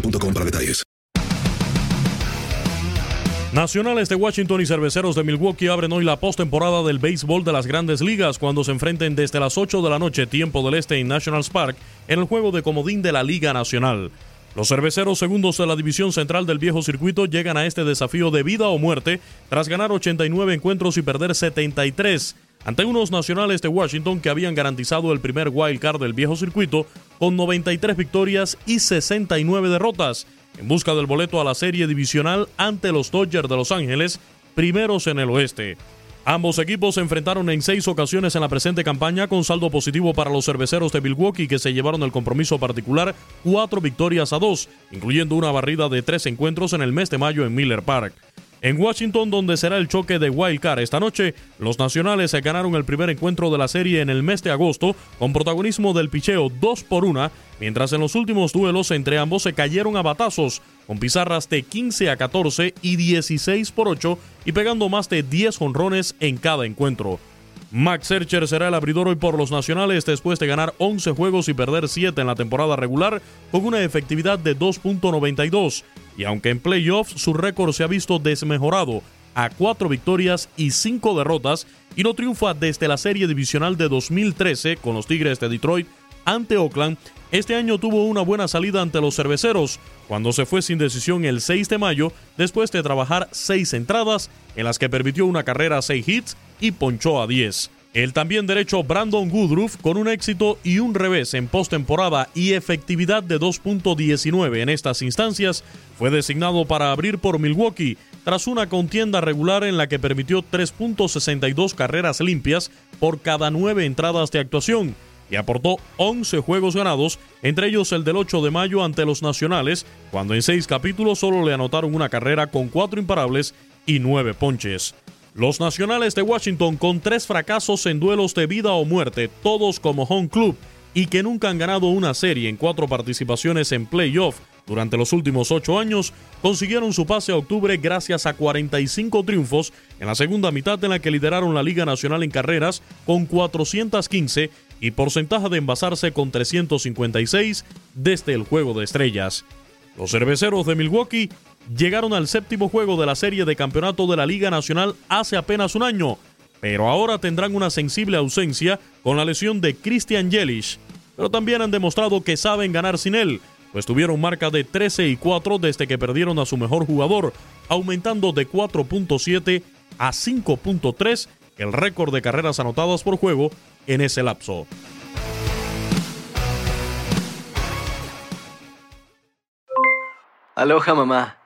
para detalles. Nacionales de Washington y Cerveceros de Milwaukee abren hoy la postemporada del béisbol de las grandes ligas cuando se enfrenten desde las 8 de la noche, tiempo del este en Nationals Park, en el juego de comodín de la Liga Nacional. Los cerveceros segundos de la división central del viejo circuito llegan a este desafío de vida o muerte tras ganar 89 encuentros y perder 73 ante unos nacionales de Washington que habían garantizado el primer wild card del viejo circuito con 93 victorias y 69 derrotas en busca del boleto a la serie divisional ante los Dodgers de Los Ángeles, primeros en el oeste. Ambos equipos se enfrentaron en seis ocasiones en la presente campaña con saldo positivo para los cerveceros de Milwaukee que se llevaron el compromiso particular cuatro victorias a dos, incluyendo una barrida de tres encuentros en el mes de mayo en Miller Park. En Washington, donde será el choque de Wild Card esta noche, los nacionales se ganaron el primer encuentro de la serie en el mes de agosto con protagonismo del picheo 2 por 1, mientras en los últimos duelos entre ambos se cayeron a batazos con pizarras de 15 a 14 y 16 por 8 y pegando más de 10 honrones en cada encuentro. Max Scherzer será el abridor hoy por los nacionales después de ganar 11 juegos y perder 7 en la temporada regular con una efectividad de 2.92 y aunque en playoffs su récord se ha visto desmejorado a 4 victorias y 5 derrotas y no triunfa desde la serie divisional de 2013 con los Tigres de Detroit ante Oakland, este año tuvo una buena salida ante los cerveceros cuando se fue sin decisión el 6 de mayo después de trabajar 6 entradas en las que permitió una carrera 6 hits y ponchó a 10. El también derecho Brandon Woodruff, con un éxito y un revés en postemporada y efectividad de 2.19 en estas instancias, fue designado para abrir por Milwaukee tras una contienda regular en la que permitió 3.62 carreras limpias por cada 9 entradas de actuación y aportó 11 juegos ganados, entre ellos el del 8 de mayo ante los Nacionales, cuando en 6 capítulos solo le anotaron una carrera con 4 imparables y 9 ponches. Los Nacionales de Washington con tres fracasos en duelos de vida o muerte, todos como home club, y que nunca han ganado una serie en cuatro participaciones en playoff durante los últimos ocho años, consiguieron su pase a octubre gracias a 45 triunfos en la segunda mitad en la que lideraron la Liga Nacional en carreras con 415 y porcentaje de envasarse con 356 desde el juego de estrellas. Los cerveceros de Milwaukee llegaron al séptimo juego de la serie de campeonato de la Liga Nacional hace apenas un año, pero ahora tendrán una sensible ausencia con la lesión de Christian Yelich. Pero también han demostrado que saben ganar sin él, pues tuvieron marca de 13 y 4 desde que perdieron a su mejor jugador, aumentando de 4.7 a 5.3 el récord de carreras anotadas por juego en ese lapso. Aloha mamá.